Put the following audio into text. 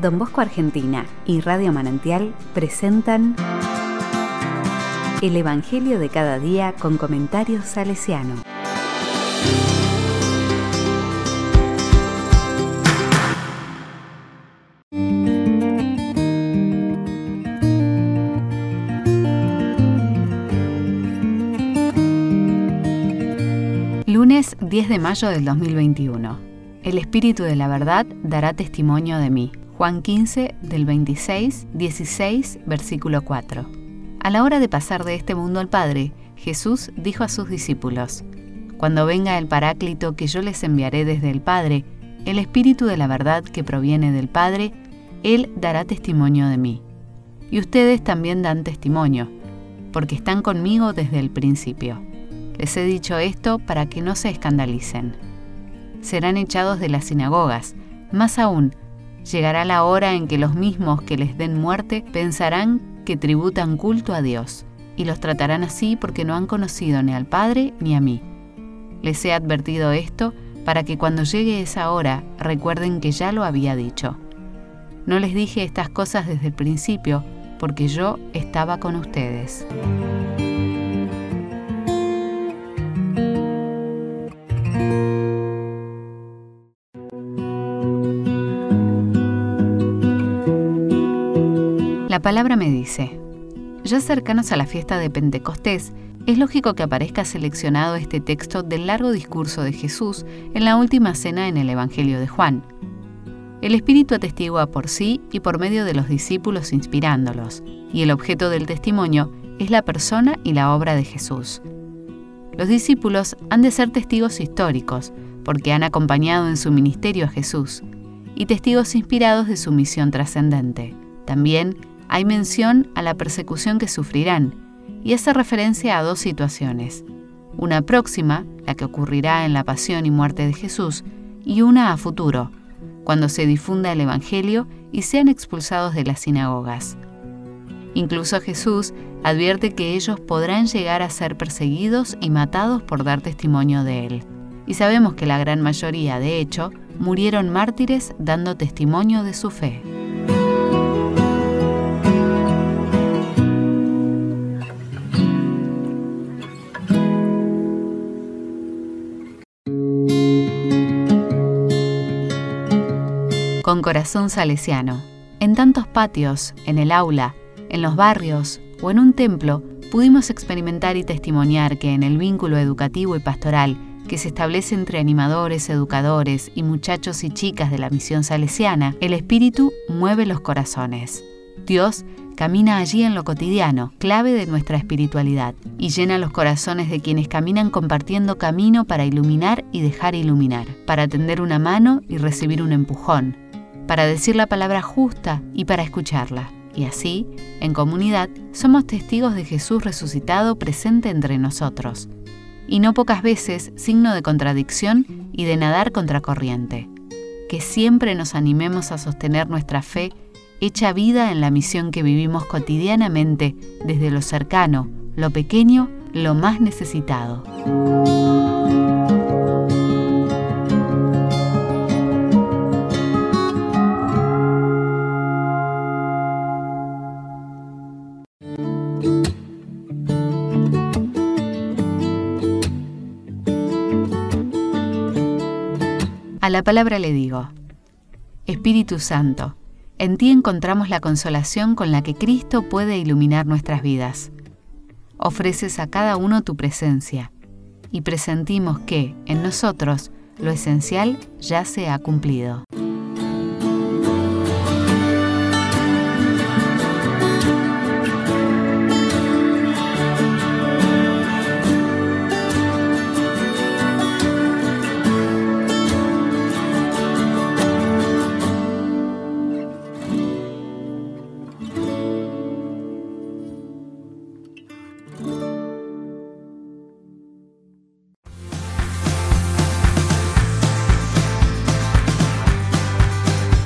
Don Bosco Argentina y Radio Manantial presentan El Evangelio de cada día con comentarios salesiano. Lunes 10 de mayo del 2021. El Espíritu de la verdad dará testimonio de mí. Juan 15 del 26, 16, versículo 4. A la hora de pasar de este mundo al Padre, Jesús dijo a sus discípulos, Cuando venga el Paráclito que yo les enviaré desde el Padre, el Espíritu de la verdad que proviene del Padre, Él dará testimonio de mí. Y ustedes también dan testimonio, porque están conmigo desde el principio. Les he dicho esto para que no se escandalicen serán echados de las sinagogas. Más aún, llegará la hora en que los mismos que les den muerte pensarán que tributan culto a Dios, y los tratarán así porque no han conocido ni al Padre ni a mí. Les he advertido esto para que cuando llegue esa hora recuerden que ya lo había dicho. No les dije estas cosas desde el principio porque yo estaba con ustedes. La palabra me dice, ya cercanos a la fiesta de Pentecostés, es lógico que aparezca seleccionado este texto del largo discurso de Jesús en la última cena en el Evangelio de Juan. El Espíritu atestigua por sí y por medio de los discípulos inspirándolos, y el objeto del testimonio es la persona y la obra de Jesús. Los discípulos han de ser testigos históricos, porque han acompañado en su ministerio a Jesús, y testigos inspirados de su misión trascendente. También hay mención a la persecución que sufrirán y hace referencia a dos situaciones. Una próxima, la que ocurrirá en la pasión y muerte de Jesús, y una a futuro, cuando se difunda el Evangelio y sean expulsados de las sinagogas. Incluso Jesús advierte que ellos podrán llegar a ser perseguidos y matados por dar testimonio de Él. Y sabemos que la gran mayoría, de hecho, murieron mártires dando testimonio de su fe. Con corazón salesiano. En tantos patios, en el aula, en los barrios o en un templo, pudimos experimentar y testimoniar que en el vínculo educativo y pastoral que se establece entre animadores, educadores y muchachos y chicas de la misión salesiana, el espíritu mueve los corazones. Dios camina allí en lo cotidiano, clave de nuestra espiritualidad, y llena los corazones de quienes caminan compartiendo camino para iluminar y dejar iluminar, para tender una mano y recibir un empujón, para decir la palabra justa y para escucharla. Y así, en comunidad, somos testigos de Jesús resucitado presente entre nosotros. Y no pocas veces signo de contradicción y de nadar contracorriente. Que siempre nos animemos a sostener nuestra fe hecha vida en la misión que vivimos cotidianamente desde lo cercano, lo pequeño, lo más necesitado. A la palabra le digo, Espíritu Santo, en ti encontramos la consolación con la que Cristo puede iluminar nuestras vidas. Ofreces a cada uno tu presencia y presentimos que, en nosotros, lo esencial ya se ha cumplido.